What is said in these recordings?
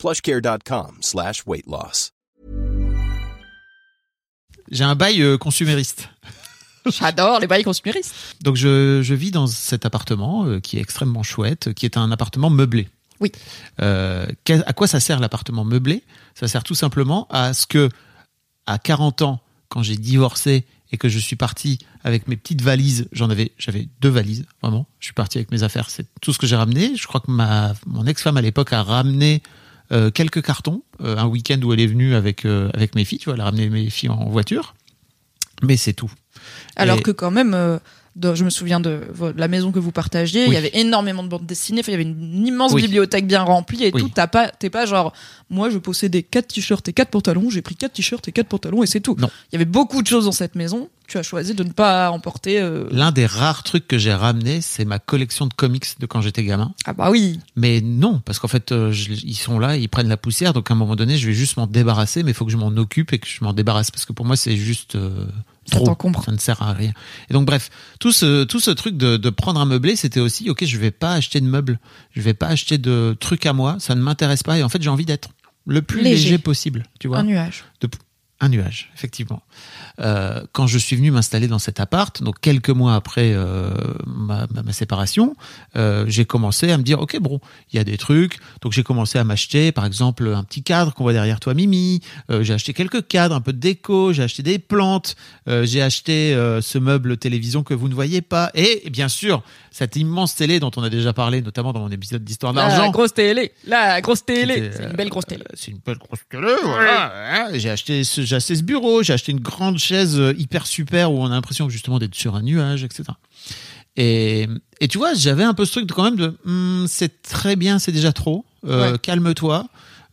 plushcare.com slash weight loss. J'ai un bail euh, consumériste. J'adore les bails consuméristes. Donc je, je vis dans cet appartement euh, qui est extrêmement chouette, qui est un appartement meublé. Oui. Euh, à quoi ça sert l'appartement meublé? Ça sert tout simplement à ce que, à 40 ans, quand j'ai divorcé et que je suis parti avec mes petites valises, j'en avais, j'avais deux valises, vraiment. Je suis parti avec mes affaires, c'est tout ce que j'ai ramené. Je crois que ma, mon ex-femme à l'époque a ramené euh, quelques cartons, euh, un week-end où elle est venue avec euh, avec mes filles, tu vois, elle a ramené mes filles en voiture, mais c'est tout. Alors Et- que quand même, de- je me souviens de, la maison que vous partagiez, il y avait énormément de bandes dessinées, il y avait une immense Oui. bibliothèque bien remplie et Oui. tout. T'as pas, t'es pas genre, moi je possédais quatre t-shirts et quatre pantalons, j'ai pris quatre t-shirts et quatre pantalons et c'est tout. Non. Il y avait beaucoup de choses dans cette maison. Tu as choisi de ne pas emporter. euh, L'un des rares trucs que j'ai ramené, c'est ma collection de comics de quand j'étais gamin. Ah bah oui. Mais non, parce qu'en fait, euh, je- ils sont là, ils prennent la poussière, donc à un moment donné, je vais juste m'en débarrasser, mais il faut que je m'en occupe et que je m'en débarrasse, parce que pour moi, c'est juste euh, Ça trop. t'encombre. Ça ne sert à rien. Et donc, bref, tout ce, tout ce truc de, de prendre un meublé, c'était aussi, ok, je vais pas acheter de meubles, je vais pas acheter de trucs à moi, ça ne m'intéresse pas, et en fait, j'ai envie d'être le plus léger, Léger. possible, tu vois Un nuage. de un nuage, effectivement. Euh, quand je suis venu m'installer dans cet appart, donc quelques mois après euh, ma, ma- ma séparation, euh, j'ai commencé à me dire, ok, bon, il y a des trucs. Donc j'ai commencé à m'acheter, par exemple, un petit cadre qu'on voit derrière toi, Mimi. J'ai acheté quelques cadres, un peu de déco. J'ai acheté des plantes. J'ai acheté ce meuble télévision que vous ne voyez pas. Et bien sûr, cette immense télé dont on a déjà parlé, notamment dans mon épisode d'Histoire La d'argent. grosse télé. La grosse télé. C'est une belle grosse télé. C'est une belle grosse télé, voilà. hein. J'ai acheté, ce, j'ai acheté ce bureau, j'ai acheté une grande chaise euh, hyper super où on a l'impression justement d'être sur un nuage, etc. Et, et tu vois, j'avais un peu ce truc de quand même de, Hmm, c'est très bien, c'est déjà trop. Euh, Ouais. Calme-toi.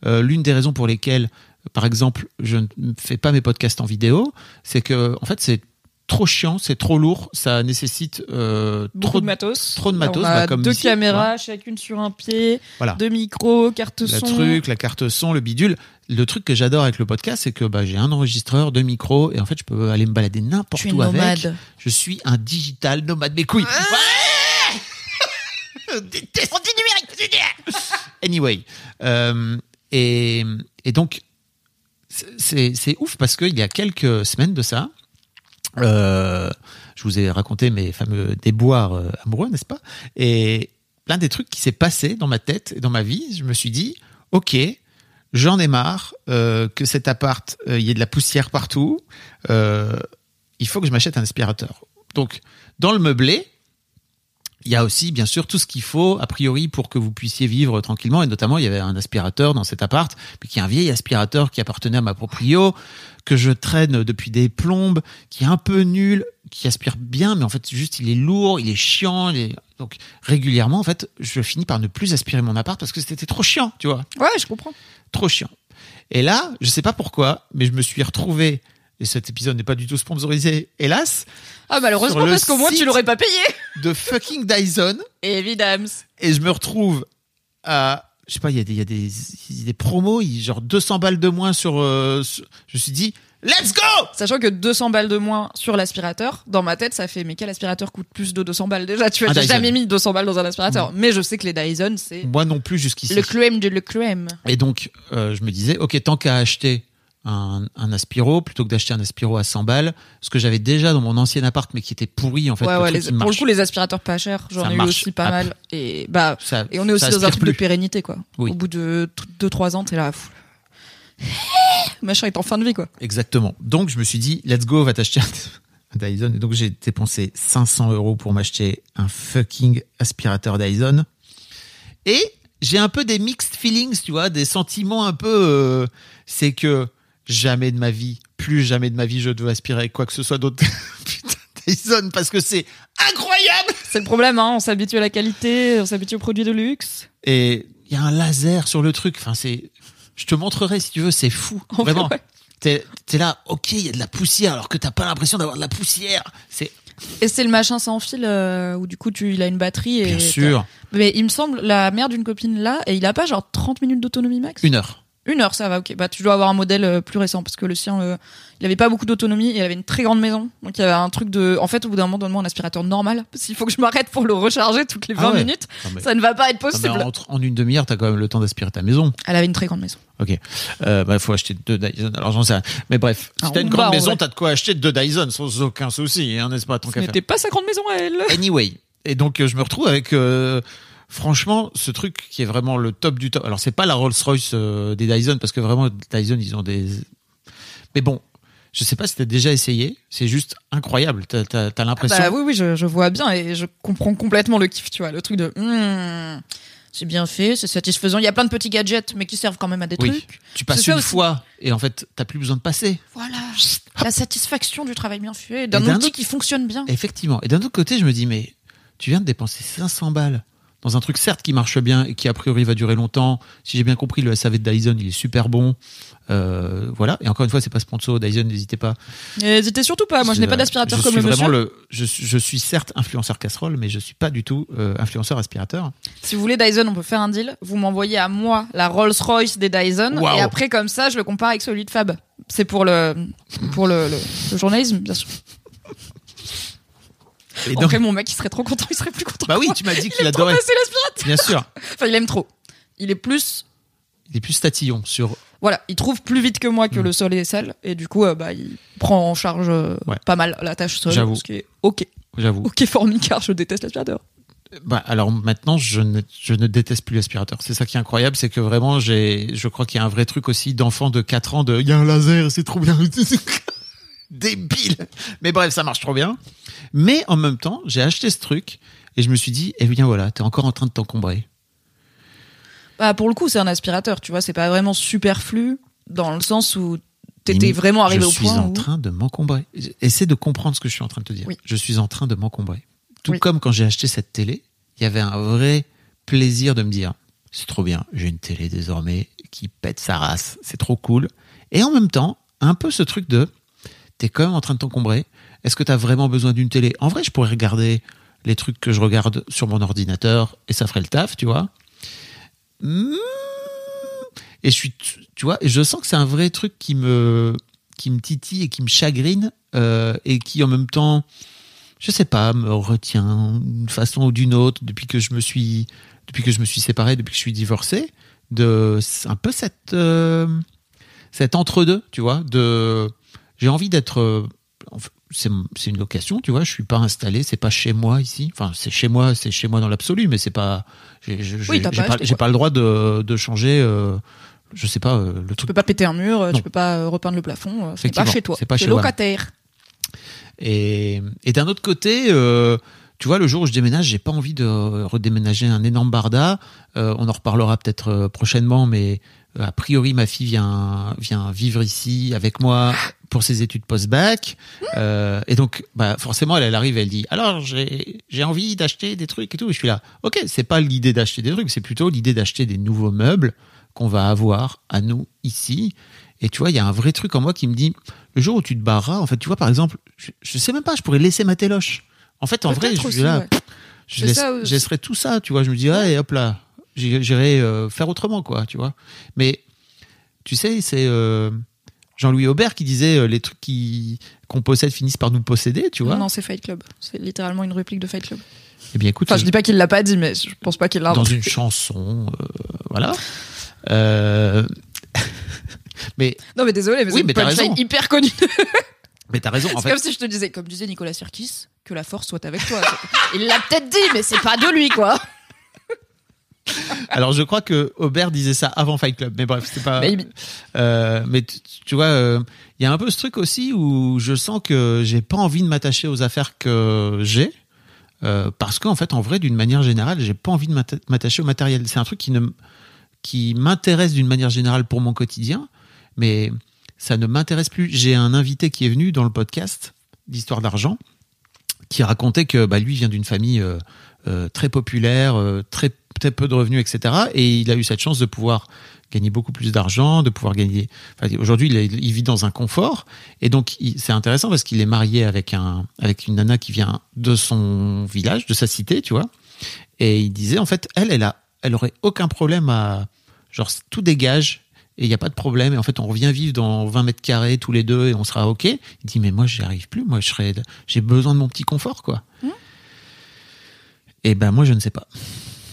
Euh, L'une des raisons pour lesquelles, par exemple, je ne fais pas mes podcasts en vidéo, c'est que en fait c'est trop chiant, c'est trop lourd, ça nécessite euh, trop de matos. trop de matos, On a bah, comme deux ici, caméras, chacune sur un pied, Voilà. deux micros, carte le son. truc, la carte son, le bidule. Le truc que j'adore avec le podcast, c'est que bah, j'ai un enregistreur, deux micros, et en fait, je peux aller me balader n'importe où avec. Je suis un digital nomade. Mes couilles. Ouais Je déteste. Anyway. Euh, et, et donc, c'est c'est ouf parce qu'il y a quelques semaines de ça, euh, je vous ai raconté mes fameux déboires euh, amoureux, n'est-ce pas? Et l'un des trucs qui s'est passé dans ma tête et dans ma vie, je me suis dit, ok, j'en ai marre euh, que cet appart, euh, il y ait de la poussière partout. Euh, il faut que je m'achète un aspirateur. Donc, dans le meublé, il y a aussi, bien sûr, tout ce qu'il faut, a priori, pour que vous puissiez vivre tranquillement. Et notamment, il y avait un aspirateur dans cet appart, qui est un vieil aspirateur qui appartenait à ma proprio, que je traîne depuis des plombes, qui est un peu nul, qui aspire bien, mais en fait, juste, il est lourd, il est chiant. il est- Donc, régulièrement, en fait, je finis par ne plus aspirer mon appart parce que c'était trop chiant, tu vois Ouais, je comprends. trop chiant. Et là, je sais pas pourquoi, mais je me suis retrouvé, et cet épisode n'est pas du tout sponsorisé, hélas, Ah, malheureusement, parce qu'au moins, tu l'aurais pas payé. de fucking Dyson, Évidemment. et je me retrouve à, je sais pas, il y a des, il y y a des promos, y genre 200 balles de moins sur, euh, sur- je me suis dit, let's go! Sachant que 200 balles de moins sur l'aspirateur, dans ma tête, ça fait mais quel aspirateur coûte plus de 200 balles déjà? Tu j'ai Dyson. jamais mis 200 balles dans un aspirateur. Mais je sais que les Dyson, c'est Moi non plus jusqu'ici. le crème de le crème. Et donc, euh, je me disais, ok, tant qu'à acheter un, un aspiro, plutôt que d'acheter un aspiro à 100 balles, ce que j'avais déjà dans mon ancien appart, mais qui était pourri, en fait, ouais, le ouais, les- pour le coup, les aspirateurs pas chers, j'en ai eu aussi pas à mal. Et bah, Ça- et on est aussi dans un truc de pérennité, quoi. Oui. Au bout de 2-3 ans, t'es là. pff, Machin est en fin de vie, quoi. Exactement. Donc, je me suis dit, let's go, va t'acheter un Dyson. Et donc, j'ai dépensé 500 euros pour m'acheter un fucking aspirateur Dyson. Et j'ai un peu des mixed feelings, tu vois, des sentiments un peu. euh, c'est que jamais de ma vie, plus jamais de ma vie, je dois aspirer quoi que ce soit d'autre. Putain, Dyson, parce que c'est incroyable! C'est le problème, hein. On s'habitue à la qualité, on s'habitue aux produits de luxe. Et il y a un laser sur le truc. Enfin, c'est. Je te montrerai si tu veux, c'est fou. En vrai, Vraiment. ouais. T'es es là, ok, il y a de la poussière alors que t'as pas l'impression d'avoir de la poussière. C'est Et c'est le machin sans fil euh, où du coup tu, il a une batterie. Et bien sûr Mais il me semble, la mère d'une copine là, et il a pas genre 30 minutes d'autonomie max? Une heure. Une heure, ça va, ok. Bah, tu dois avoir un modèle euh, plus récent parce que le sien, euh, il avait pas beaucoup d'autonomie et il avait une très grande maison. Donc il y avait un truc de. En fait, au bout d'un moment, donne-moi un aspirateur normal. S'il faut que je m'arrête pour le recharger toutes les 20 Ah ouais. minutes, Non, mais- ça ne va pas être Ah, possible. en, en une demi-heure, t'as quand même le temps d'aspirer ta maison. Elle avait une très grande maison. Ok. Euh, bah, faut acheter deux Dyson. Alors j'en sais rien. Mais bref, si Ah, t'as une grande maison, t'as de quoi acheter deux Dyson sans aucun souci, hein, n'est-ce pas, tant Ce qu'à faire. n'était pas sa grande maison à elle. Anyway. Et donc, euh, je me retrouve avec, euh, franchement, ce truc qui est vraiment le top du top. Alors, c'est pas la Rolls-Royce euh, des Dyson, parce que vraiment, Dyson, ils ont des... Mais bon, je sais pas si t'as déjà essayé. C'est juste incroyable. T'as, t'as, t'as l'impression... Bah oui, oui, je, je vois bien et je comprends complètement le kiff, tu vois. Le truc de. hmm, c'est bien fait, c'est satisfaisant. Il y a plein de petits gadgets, mais qui servent quand même à des Oui. trucs. Tu passes une fois, et en fait, t'as plus besoin de passer. Voilà. La satisfaction du travail bien fait, d'un outil autre- qui fonctionne bien. Effectivement. Et d'un autre côté, je me dis, mais tu viens de dépenser 500 balles dans un truc certes qui marche bien et qui a priori va durer longtemps. Si j'ai bien compris, le SAV de Dyson, il est super bon. Euh, voilà. Et encore une fois, c'est pas sponsor Dyson, n'hésitez pas. N'hésitez surtout pas, moi je n'ai pas d'aspirateur comme suis le monsieur. le, je, suis- je suis certes influenceur casserole, mais je suis pas du tout euh, influenceur aspirateur. Si vous voulez Dyson, on peut faire un deal. Vous m'envoyez à moi la Rolls-Royce des Dyson et après comme ça, je le compare avec celui de Fab. C'est pour le pour le, le- le journalisme, bien sûr. Et En donc- vrai, mon mec, il serait trop content, il serait plus content. bah oui, tu m'as dit il qu'il adorait. passer l'aspirateur. Bien sûr. Enfin, il aime trop. Il est plus Il est plus tatillon sur. voilà, il trouve plus vite que moi que Mm. le sol est sale et du coup, euh, bah, il prend en charge euh, Ouais. pas mal la tâche sol. J'avoue. Ce qui est ok, J'avoue. ok formicar. Je déteste l'aspirateur. Bah, alors maintenant, je ne, je ne déteste plus l'aspirateur. C'est ça qui est incroyable, c'est que vraiment, j'ai, je crois qu'il y a un vrai truc aussi d'enfant de 4 ans de, il y a un laser, c'est trop bien. Débile. Mais bref, ça marche trop bien. Mais en même temps, j'ai acheté ce truc et je me suis dit, eh bien voilà, t'es encore en train de t'encombrer. Bah, pour le coup, c'est un aspirateur, tu vois, c'est pas vraiment superflu dans le sens où t'étais vraiment arrivé je au suis point en où... train de m'encombrer. Essaie de comprendre ce que je suis en train de te dire. Oui. Je suis en train de m'encombrer. Tout Oui. comme quand j'ai acheté cette télé, il y avait un vrai plaisir de me dire c'est trop bien, j'ai une télé désormais qui pète sa race, c'est trop cool. Et en même temps, un peu ce truc de t'es quand même en train de t'encombrer. Est-ce que t'as vraiment besoin d'une télé? En vrai, je pourrais regarder les trucs que je regarde sur mon ordinateur et ça ferait le taf, tu vois. Hmm. Et je suis, tu vois, je sens que c'est un vrai truc qui me, qui me titille et qui me chagrine euh, et qui en même temps, je sais pas, me retient d'une façon ou d'une autre depuis que je me suis, depuis que je me suis séparé, depuis que je suis divorcé, de un peu cette, euh, cet entre deux, tu vois, de, j'ai envie d'être, euh, c'est une location, tu vois, je suis pas installé, c'est pas chez moi ici. Enfin, c'est chez moi, c'est chez moi dans l'absolu, mais c'est pas, j'ai Oui, pas pas, pas le droit de, de changer, euh, je sais pas, euh, le Tu truc peux pas péter un mur, Non. tu peux pas repeindre le plafond, c'est pas chez toi, c'est pas chez locataire. Et, et d'un autre côté, euh, tu vois, le jour où je déménage, j'ai pas envie de redéménager un énorme barda. Euh, on en reparlera peut-être prochainement, mais a priori, ma fille vient, vient vivre ici avec moi pour ses études post-bac. Euh, et donc, bah, forcément, elle, elle arrive, elle dit, alors, j'ai, j'ai envie d'acheter des trucs et tout. Et je suis là, ok, c'est pas l'idée d'acheter des trucs, c'est plutôt l'idée d'acheter des nouveaux meubles qu'on va avoir à nous ici. Et tu vois, il y a un vrai truc en moi qui me dit, le jour où tu te barras, en fait, tu vois, par exemple, je, je sais même pas, je pourrais laisser ma téloche. En fait, en vrai, je suis là, ouais. je, C'est laisse- ça, euh, je laisserai tout ça, tu vois. Je me dis, ah, et hop là, j'irai euh, faire autrement, quoi, tu vois. Mais, tu sais, c'est euh, Jean-Louis Aubert qui disait, euh, les trucs qui qu'on possède finissent par nous posséder, tu vois. Non, c'est Fight Club. C'est littéralement une réplique de Fight Club. Eh bien, écoute, Enfin, je dis pas qu'il l'a pas dit, mais je pense pas qu'il l'a dans une chanson, euh, voilà. Euh, mais, Non, mais désolé, mais Oui, c'est raison. hyper connue. mais t'as raison, en C'est fait. comme si je te disais, comme disait Nicolas Sirkis, que la force soit avec toi. Il l'a peut-être dit, mais c'est pas de lui, quoi. Alors, je crois que Aubert disait ça avant Fight Club, mais bref, c'est pas. Euh, mais tu, tu vois, euh, il y a un peu ce truc aussi où je sens que j'ai pas envie de m'attacher aux affaires que j'ai. euh, parce qu'en fait, en vrai, d'une manière générale, j'ai pas envie de m'atta- m'attacher au matériel. C'est un truc qui ne qui m'intéresse d'une manière générale pour mon quotidien, mais ça ne m'intéresse plus. J'ai un invité qui est venu dans le podcast d'Histoire d'argent, qui racontait que bah, lui vient d'une famille euh, euh, très populaire, euh, très très peu de revenus, etc. Et il a eu cette chance de pouvoir gagner beaucoup plus d'argent, de pouvoir gagner. Enfin, aujourd'hui, il, vit dans un confort, et donc c'est intéressant parce qu'il est marié avec un avec une nana qui vient de son village, de sa cité, tu vois. Et il disait en fait, elle, elle a, elle aurait aucun problème à genre tout dégage et il n'y a pas de problème. Et en fait, on revient vivre dans 20 mètres carrés tous les deux et on sera ok. Il dit mais moi, j'y arrive plus. Moi, je serais, j'ai besoin de mon petit confort, quoi. Et ben moi, je ne sais pas.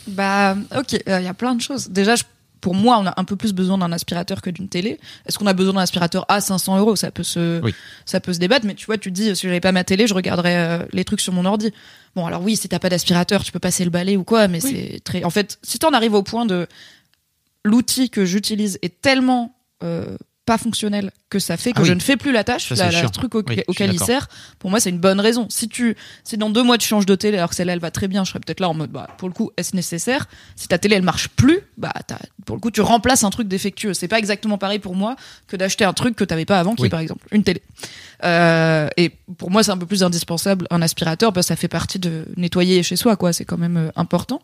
Bah, ok, il y a plein de choses. Déjà, je- pour moi, on a un peu plus besoin d'un aspirateur que d'une télé. Est-ce qu'on a besoin d'un aspirateur à 500 euros? Ça peut se, Oui. ça peut se débattre. Mais tu vois, tu te dis, si j'avais pas ma télé, je regarderais euh, les trucs sur mon ordi. Bon, alors oui, si t'as pas d'aspirateur, tu peux passer le balai ou quoi, mais c'est très. En fait, si t'en arrives au point de l'outil que j'utilise est tellement euh, pas fonctionnel que ça fait que Ah oui. je ne fais plus la tâche, Ça, la, la truc au- Oui, auquel il sert, pour moi, c'est une bonne raison. Si tu, si dans deux mois tu changes de télé alors que celle-là elle va très bien, je serais peut-être là en mode, bah, pour le coup, est-ce nécessaire? Si ta télé elle marche plus, bah, pour le coup, tu remplaces un truc défectueux. C'est pas exactement pareil pour moi que d'acheter un truc que t'avais pas avant, qui Oui. est par exemple une télé. Euh, et pour moi, c'est un peu plus indispensable un aspirateur parce que ça fait partie de nettoyer chez soi, quoi. C'est quand même euh, important.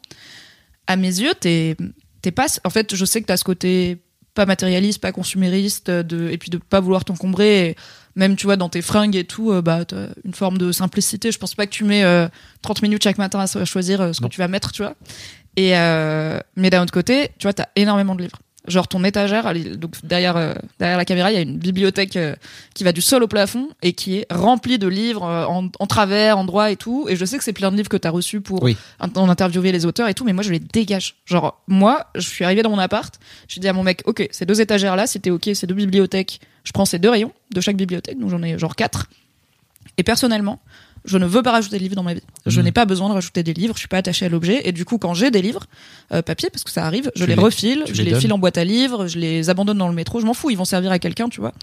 À mes yeux, t'es, t'es pas. En fait, je sais que t'as ce côté pas matérialiste, pas consumériste, de, et puis de pas vouloir t'encombrer. Même, tu vois, dans tes fringues et tout, euh, bah, t'as une forme de simplicité. Je pense pas que tu mets euh, 30 minutes chaque matin à choisir euh, ce Non. que tu vas mettre, tu vois. Et euh, mais d'un autre côté, tu vois, t'as énormément de livres. Genre ton étagère, elle donc derrière euh, derrière la caméra, il y a une bibliothèque euh, qui va du sol au plafond et qui est remplie de livres euh, en, en travers, en droit et tout. Et je sais que c'est plein de livres que t'as reçus pour Oui. en interviewer les auteurs et tout, mais moi je les dégage. Genre moi, je suis arrivée dans mon appart, j'ai dit à mon mec, ok, ces deux étagères là, c'était ok, ces deux bibliothèques, je prends ces deux rayons de chaque bibliothèque, donc j'en ai genre quatre. Et personnellement, je ne veux pas rajouter de livres dans ma vie. Je Mhm. n'ai pas besoin de rajouter des livres, je suis pas attachée à l'objet. Et du coup, quand j'ai des livres, euh, papier, parce que ça arrive, je les, les- refile, je les les, file en boîte à livres, je les abandonne dans le métro, je m'en fous, ils vont servir à quelqu'un, tu vois.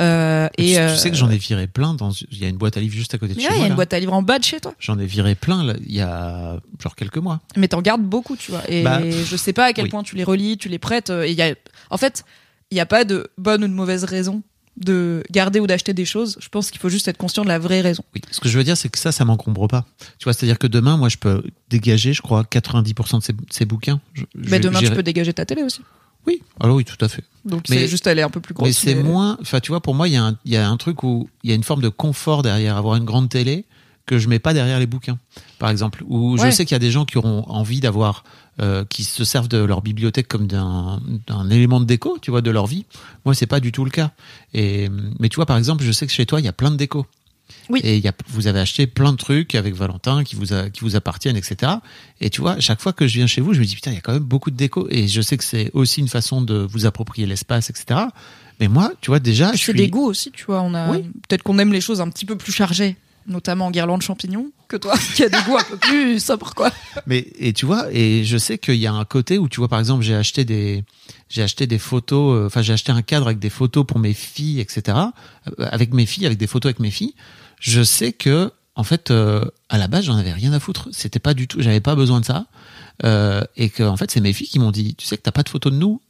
Euh, Et et tu, euh, tu sais que j'en ai viré plein. Dans, il y a une boîte à livres juste à côté de mais chez ouais, il y moi. a une là. boîte à livres en bas de chez toi. J'en ai viré plein là, il y a genre quelques mois. Mais t'en gardes beaucoup, tu vois. Et Bah, je sais pas à quel oui. point tu les relis, tu les prêtes. euh, Et y a, en fait, il n'y a pas de bonne ou de mauvaise raison de garder ou d'acheter des choses. Je pense qu'il faut juste être conscient de la vraie raison. Oui. Ce que je veux dire, c'est que ça, ça m'encombre pas. Tu vois, c'est-à-dire que demain, moi, je peux dégager, je crois, 90% de ces, ces bouquins. Je- Mais demain, tu peux dégager ta télé aussi. Oui, alors oui, tout à fait. Donc c'est juste aller un peu plus grosse. mais c'est moins. Enfin, tu vois, pour moi, il y, a un- il y a un truc où il y a une forme de confort derrière avoir une grande télé que je mets pas derrière les bouquins, par exemple. Où je sais qu'il y a des gens qui auront envie d'avoir, euh, qui se servent de leur bibliothèque comme d'un élément de déco, tu vois, de leur vie. Moi, c'est pas du tout le cas. Et mais tu vois, par exemple, je sais que chez toi, il y a plein de déco. Oui. Et il y a, vous avez acheté plein de trucs avec Valentin qui vous, a, qui vous appartiennent, etc. Et tu vois, chaque fois que je viens chez vous, je me dis, putain, il y a quand même beaucoup de déco. Et je sais que c'est aussi une façon de vous approprier l'espace, etc. Mais moi, tu vois, déjà, je c'est suis... des goûts aussi, tu vois. On a Oui. peut-être qu'on aime les choses un petit peu plus chargées, notamment en guirlande champignons, que toi, qui a des goûts un peu plus sobres, quoi. Mais et tu vois, et je sais qu'il y a un côté où tu vois, par exemple, j'ai acheté des, j'ai acheté des photos, euh, enfin j'ai acheté un cadre avec des photos pour mes filles, etc. euh, Avec mes filles, avec des photos avec mes filles. Je sais que en fait, euh, à la base, j'en avais rien à foutre. C'était pas du tout, j'avais pas besoin de ça. Et que en fait, c'est mes filles qui m'ont dit, tu sais que t'as pas de photos de nous.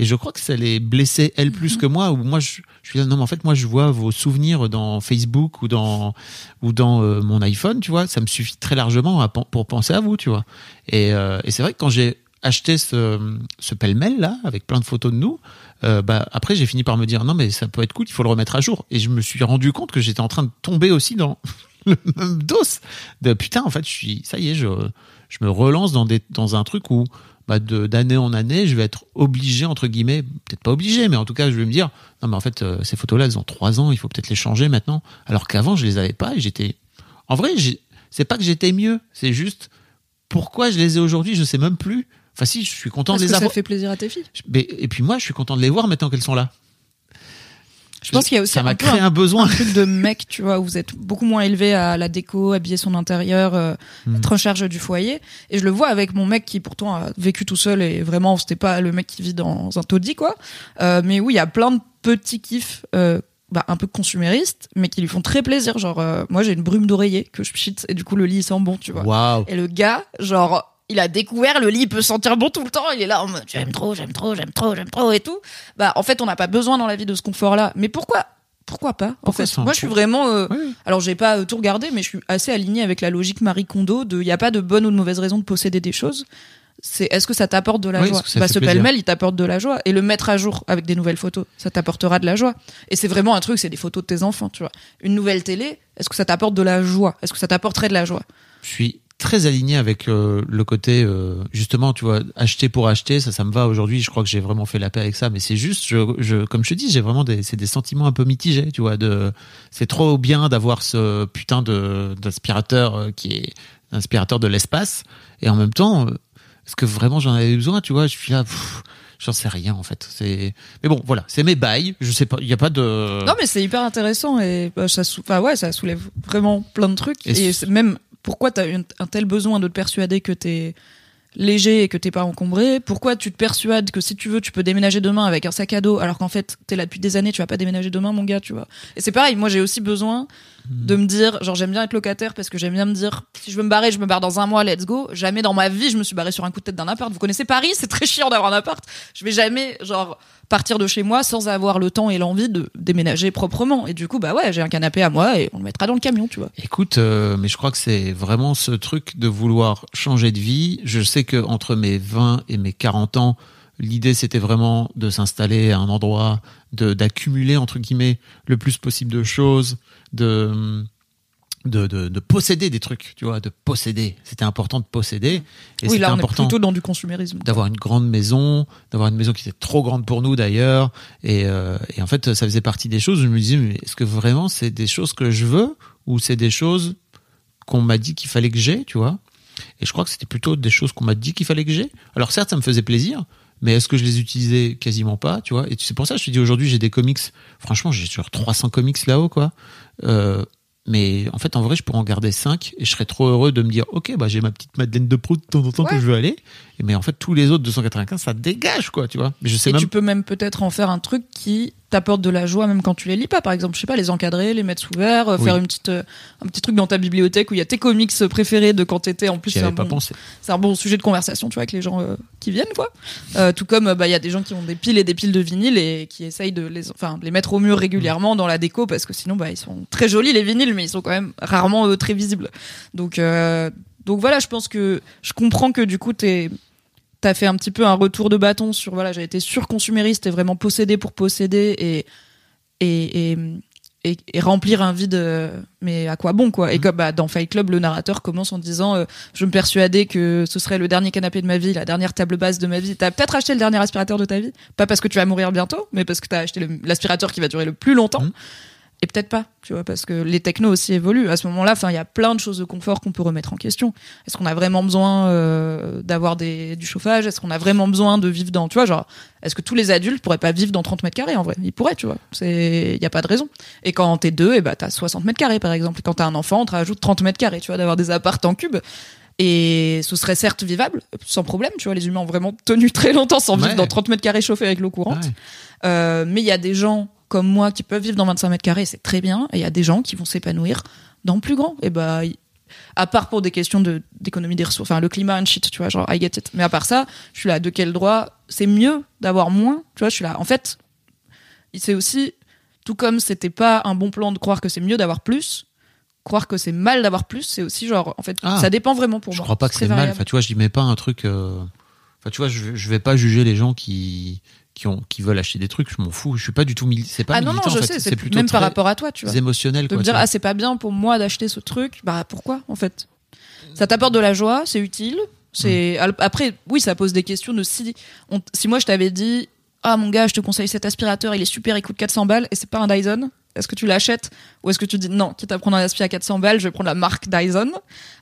Et je crois que ça les blessait elles plus que moi. Ou moi, je, je suis là, non, mais en fait, moi, je vois vos souvenirs dans Facebook ou dans ou dans euh, mon iPhone, tu vois. Ça me suffit très largement à pour penser à vous, tu vois. Et, euh, et c'est vrai que quand j'ai acheté ce, ce pêle-mêle là avec plein de photos de nous, euh, bah après j'ai fini par me dire non mais ça peut être cool, il faut le remettre à jour. Et je me suis rendu compte que j'étais en train de tomber aussi dans le même dos de putain en fait je suis ça y est je je me relance dans des dans un truc où bah de d'année en année je vais être obligé entre guillemets peut-être pas obligé mais en tout cas je vais me dire non mais en fait euh, ces photos là elles ont trois ans il faut peut-être les changer maintenant alors qu'avant je les avais pas et j'étais en vrai c'est pas que j'étais mieux c'est juste pourquoi je les ai aujourd'hui je sais même plus. Enfin si je suis content Parce de les ça avoir. fait plaisir à tes filles. et puis moi je suis content de les voir maintenant qu'elles sont là Je pense qu'il y a aussi ça un peu créé un- un besoin un truc de mec, tu vois, où vous êtes beaucoup moins élevé à la déco, habiller son intérieur, euh, Mm. être en charge du foyer. Et je le vois avec mon mec qui pourtant a vécu tout seul et vraiment c'était pas le mec qui vit dans un taudis quoi. Euh, mais où il y a plein de petits kiffs. Euh, bah, un peu consuméristes, mais qui lui font très plaisir. Genre, euh, moi j'ai une brume d'oreiller que je pchite et du coup le lit il sent bon, tu vois. waouh Et le gars, genre, il a découvert le lit, il peut sentir bon tout le temps. Il est là en mode j'aime trop, j'aime trop, j'aime trop, j'aime trop et tout. Bah, en fait, on n'a pas besoin dans la vie de ce confort-là. Mais pourquoi Pourquoi pas en Pourquoi fait? Moi, je suis vraiment. euh, Oui. Alors, j'ai pas euh, tout regardé, mais je suis assez alignée avec la logique Marie Kondo de il n'y a pas de bonne ou de mauvaise raison de posséder des choses. c'est est-ce que ça t'apporte de la Oui, joie? Bah ce pêle-mêle, il t'apporte de la joie et le mettre à jour avec des nouvelles photos, ça t'apportera de la joie. Et c'est vraiment un truc, c'est des photos de tes enfants, tu vois. Une nouvelle télé, est-ce que ça t'apporte de la joie? Est-ce que ça t'apporterait de la joie? Je suis très aligné avec euh, le côté euh, justement tu vois acheter pour acheter ça ça me va aujourd'hui je crois que j'ai vraiment fait la paix avec ça mais c'est juste je, je comme je te dis j'ai vraiment des c'est des sentiments un peu mitigés tu vois de c'est trop bien d'avoir ce putain de d'aspirateur euh, qui est aspirateur de l'espace et en même temps euh, est-ce que vraiment j'en avais besoin tu vois je suis là pff, j'en sais rien en fait c'est mais bon voilà c'est mes bails je sais pas il y a pas de Non, mais c'est hyper intéressant et bah, ça, sou- enfin, ouais, ça soulève vraiment plein de trucs. Et même pourquoi t'as une- un tel besoin de te persuader que t'es léger et que t'es pas encombré? Pourquoi tu te persuades que si tu veux, tu peux déménager demain avec un sac à dos alors qu'en fait t'es là depuis des années, tu vas pas déménager demain, mon gars, tu vois? Et c'est pareil, moi j'ai aussi besoin de me dire, genre j'aime bien être locataire parce que j'aime bien me dire, si je veux me barrer, je me barre dans un mois, let's go. Jamais dans ma vie je me suis barré sur un coup de tête d'un appart. Vous connaissez Paris, c'est très chiant d'avoir un appart. Je vais jamais genre partir de chez moi sans avoir le temps et l'envie de déménager proprement. Et du coup, bah ouais, j'ai un canapé à moi et on le mettra dans le camion, tu vois. Écoute, euh, mais je crois que c'est vraiment ce truc de vouloir changer de vie. Je sais que entre mes 20 et mes 40 ans, l'idée c'était vraiment de s'installer à un endroit, de d'accumuler entre guillemets le plus possible de choses, de de, de, de posséder des trucs, tu vois, de posséder. C'était important de posséder. Et oui, là on important est plutôt dans du consumérisme. d'avoir une grande maison, d'avoir une maison qui était trop grande pour nous d'ailleurs. Et, euh, et en fait, ça faisait partie des choses où je me disais, mais est-ce que vraiment c'est des choses que je veux ou c'est des choses qu'on m'a dit qu'il fallait que j'ai, tu vois? Et je crois que c'était plutôt des choses qu'on m'a dit qu'il fallait que j'ai. Alors certes, ça me faisait plaisir, mais est-ce que je les utilisais quasiment pas, tu vois? Et c'est pour ça que je te dis aujourd'hui, j'ai des comics. Franchement, j'ai sur 300 comics là-haut, quoi. Euh, mais en fait, en vrai, je pourrais en garder 5 et je serais trop heureux de me dire, ok, bah j'ai ma petite Madeleine de Proust de temps en temps Ouais. que je veux aller. Mais en fait, tous les autres 295, ça dégage, quoi, tu vois. Mais je sais Et même tu peux même peut-être en faire un truc qui t'apporte de la joie même quand tu les lis pas. Par exemple, je sais pas, les encadrer, les mettre sous verre, euh, Oui. faire une petite, euh, un petit truc dans ta bibliothèque où il y a tes comics préférés de quand t'étais. En plus, j'y c'est un, pas bon, pensé. c'est un bon sujet de conversation, tu vois, avec les gens euh, qui viennent, quoi. Euh, tout comme, euh, bah, il y a des gens qui ont des piles et des piles de vinyle et qui essayent de les, enfin, les mettre au mur régulièrement dans la déco parce que sinon, bah, ils sont très jolis les vinyles, mais ils sont quand même rarement euh, très visibles. Donc, euh, donc voilà, je pense que je comprends que du coup, t'es t'as fait un petit peu un retour de bâton sur voilà j'ai été surconsumériste et vraiment possédé pour posséder et et, et, et, et remplir un vide euh, mais à quoi bon quoi. Et comme bah, dans Fight Club le narrateur commence en disant euh, je me persuadais que ce serait le dernier canapé de ma vie la dernière table basse de ma vie. T'as peut-être acheté le dernier aspirateur de ta vie. Pas parce que tu vas mourir bientôt mais parce que t'as acheté l'aspirateur qui va durer le plus longtemps. Mhm. Et peut-être pas, tu vois, parce que les technos aussi évoluent. À ce moment-là, enfin, il y a plein de choses de confort qu'on peut remettre en question. Est-ce qu'on a vraiment besoin euh, d'avoir des, du chauffage? Est-ce qu'on a vraiment besoin de vivre dans, tu vois, genre, est-ce que tous les adultes pourraient pas vivre dans 30 mètres carrés en vrai? Ils pourraient, tu vois. C'est, il y a pas de raison. Et quand t'es deux, et bah t'as 60 mètres carrés par exemple. Et quand t'as un enfant, on te rajoute 30 mètres carrés, tu vois, d'avoir des apparts en cube. Et ce serait certes vivable, sans problème, tu vois, les humains ont vraiment tenu très longtemps sans Ouais. vivre dans 30 mètres carrés chauffés avec l'eau courante. Ouais. Euh, mais il y a des gens comme moi qui peuvent vivre dans 25 mètres carrés, c'est très bien. Et il y a des gens qui vont s'épanouir dans plus grand. Et bah, à part pour des questions de d'économie des ressources, enfin le climat and shit, tu vois, genre I get it. Mais à part ça, je suis là, de quel droit? C'est mieux d'avoir moins, tu vois, je suis là. En fait, c'est aussi, tout comme c'était pas un bon plan de croire que c'est mieux d'avoir plus, croire que c'est mal d'avoir plus, c'est aussi genre, en fait, Ah. ça dépend vraiment pour Je moi. crois pas que c'est mal. Enfin, tu vois, je dis mets pas un truc. euh, Enfin, tu vois, je, je vais pas juger les gens qui qui ont qui veulent acheter des trucs. Je m'en fous. Je suis pas du tout C'est pas ah non, non, militant. je en fait. sais, c'est plutôt même par rapport à toi, tu vois. émotionnel. de quoi, me dire ah c'est pas bien pour moi d'acheter ce truc bah pourquoi en fait? Ça t'apporte de la joie c'est utile c'est Mm. après oui ça pose des questions de si on- si moi je t'avais dit ah mon gars je te conseille cet aspirateur il est super il coûte 400 balles et c'est pas un Dyson est-ce que tu l'achètes? Ou est-ce que tu dis non quitte à prendre un aspirateur à 400 balles je vais prendre la marque Dyson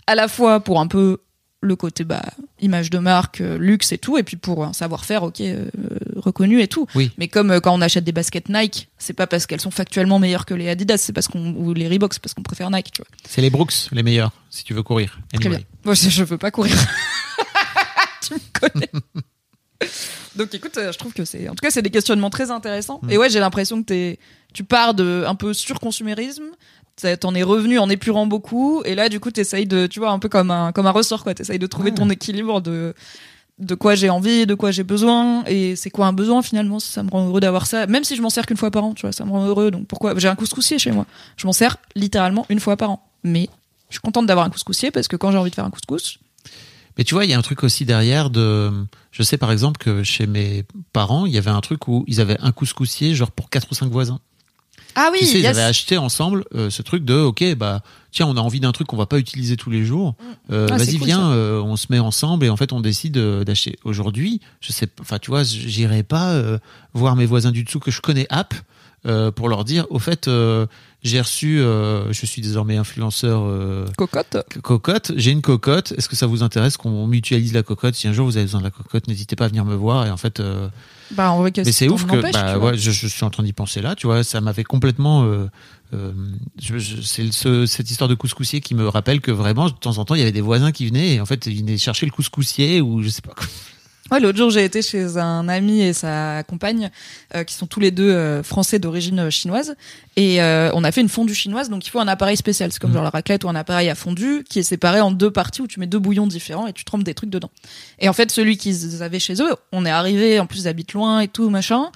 à la fois pour un peu le côté bah image de marque luxe et tout et puis pour un savoir-faire ok euh, reconnu et tout Oui. mais comme euh, quand on achète des baskets Nike c'est pas parce qu'elles sont factuellement meilleures que les Adidas c'est parce qu'on ou les Reebok c'est parce qu'on préfère Nike tu vois C'est les Brooks les meilleurs si tu veux courir. Très bien. Moi, je, je veux pas courir. tu me connais. Donc, écoute, euh, je trouve que c'est, en tout cas, c'est des questionnements très intéressants. Mm. Et ouais, j'ai l'impression que t'es, tu pars de un peu surconsumérisme. T'en es revenu en épurant beaucoup, et là, du coup, t'essayes de, tu vois, un peu comme un, comme un ressort, quoi. T'essayes de trouver Ouais. ton équilibre de, de quoi j'ai envie, de quoi j'ai besoin, et c'est quoi un besoin finalement, ça me rend heureux d'avoir ça, même si je m'en sers qu'une fois par an, tu vois, ça me rend heureux, donc pourquoi, j'ai un couscoussier chez moi. Je m'en sers littéralement une fois par an. Mais je suis contente d'avoir un couscoussier parce que quand j'ai envie de faire un couscous, Mais tu vois, il y a un truc aussi derrière de. Je sais par exemple que chez mes parents, il y avait un truc où ils avaient un couscoussier, genre pour quatre ou cinq voisins. Ah oui, tu sais, ils avaient acheté ensemble euh, ce truc de, ok, bah tiens, on a envie d'un truc qu'on va pas utiliser tous les jours. Euh, Ah, Vas-y, cool, viens, euh, on se met ensemble et en fait, on décide d'acheter. Aujourd'hui, je sais, pas- enfin, tu vois, j'irai pas euh, voir mes voisins du dessous que je connais app euh, pour leur dire, au fait, euh, j'ai reçu, euh, je suis désormais influenceur. euh, Cocotte. cocotte, j'ai une cocotte. Est-ce que ça vous intéresse qu'on mutualise la cocotte? Si un jour vous avez besoin de la cocotte, n'hésitez pas à venir me voir. Et en fait, euh, Bah, en vrai, qu'est-ce mais c'est ouf que bah, ouais, je, je suis en train d'y penser là. Tu vois, ça m'avait complètement. c'est ce- cette histoire de couscoussier qui me rappelle que vraiment de temps en temps il y avait des voisins qui venaient et en fait ils venaient chercher le couscoussier ou je sais pas quoi. Ouais, l'autre jour, j'ai été chez un ami et sa compagne, euh, qui sont tous les deux euh, français d'origine euh, chinoise, et euh, on a fait une fondue chinoise. Donc, il faut un appareil spécial, c'est comme Mhm. genre la raclette ou un appareil à fondue qui est séparé en deux parties où tu mets deux bouillons différents et tu trempes des trucs dedans. Et en fait, celui qu'ils avaient chez eux, on est arrivé, en plus, ils habitent loin et tout machin.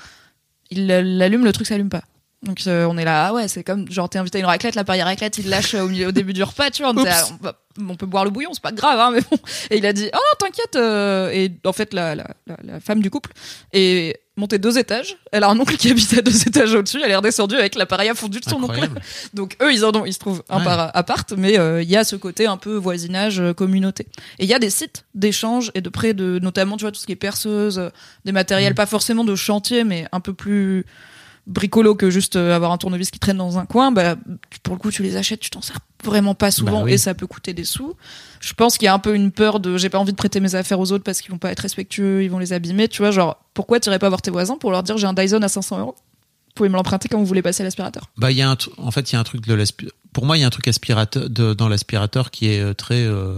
Il l'allume, le truc s'allume pas. Donc euh, on est là, ah ouais, c'est comme genre t'es invité à une raclette, l'appareil à raclette, il lâche au, milieu, au début du repas, tu vois. On, on, peut boire le bouillon, c'est pas grave, hein, mais bon. Et il a dit, oh t'inquiète. euh, et en fait, la, la, la, la femme du couple est montée deux étages. Elle a un oncle qui habite à deux étages au-dessus. Elle est redescendue avec l'appareil à fondu de son oncle. Donc eux, ils en ont, ils se trouvent un Ouais. par appart, mais euh, il y a ce côté un peu voisinage, euh, communauté. Et il y a des sites d'échange et de prêt de, notamment, tu vois, tout ce qui est perceuse, euh, des matériels, Mm. pas forcément de chantier, mais un peu plus bricolo que juste euh, avoir un tournevis qui traîne dans un coin. Bah, tu- pour le coup, tu les achètes, tu t'en sers vraiment pas souvent Bah oui. et ça peut coûter des sous. Je pense qu'il y a un peu une peur de, j'ai pas envie de prêter mes affaires aux autres parce qu'ils vont pas être respectueux, ils vont les abîmer. Tu vois, genre, pourquoi t'irais pas voir tes voisins pour leur dire j'ai un Dyson à 500 euros? Vous pouvez me l'emprunter quand vous voulez passer l'aspirateur. Bah, il y a un tr- en fait, il y a un truc de l'aspi- Pour moi, il y a un truc aspirateur de, dans l'aspirateur qui est euh, très. euh,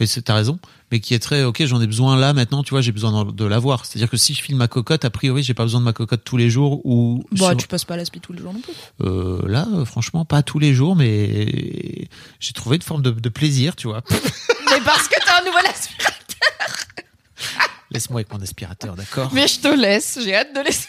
Mais c'est- t'as raison, mais qui est très. Ok, j'en ai besoin là maintenant. Tu vois, j'ai besoin de l'avoir. C'est-à-dire que si je file ma cocotte, a priori, j'ai pas besoin de ma cocotte tous les jours ou. Bah, sur- tu passes pas l'aspi tous les jours non plus. Euh, là, euh, franchement, pas tous les jours, mais j'ai trouvé une forme de, de plaisir, tu vois. Mais parce que t'as un nouvel aspirateur. Laisse-moi avec mon aspirateur, d'accord? Mais je te laisse, j'ai hâte de laisser.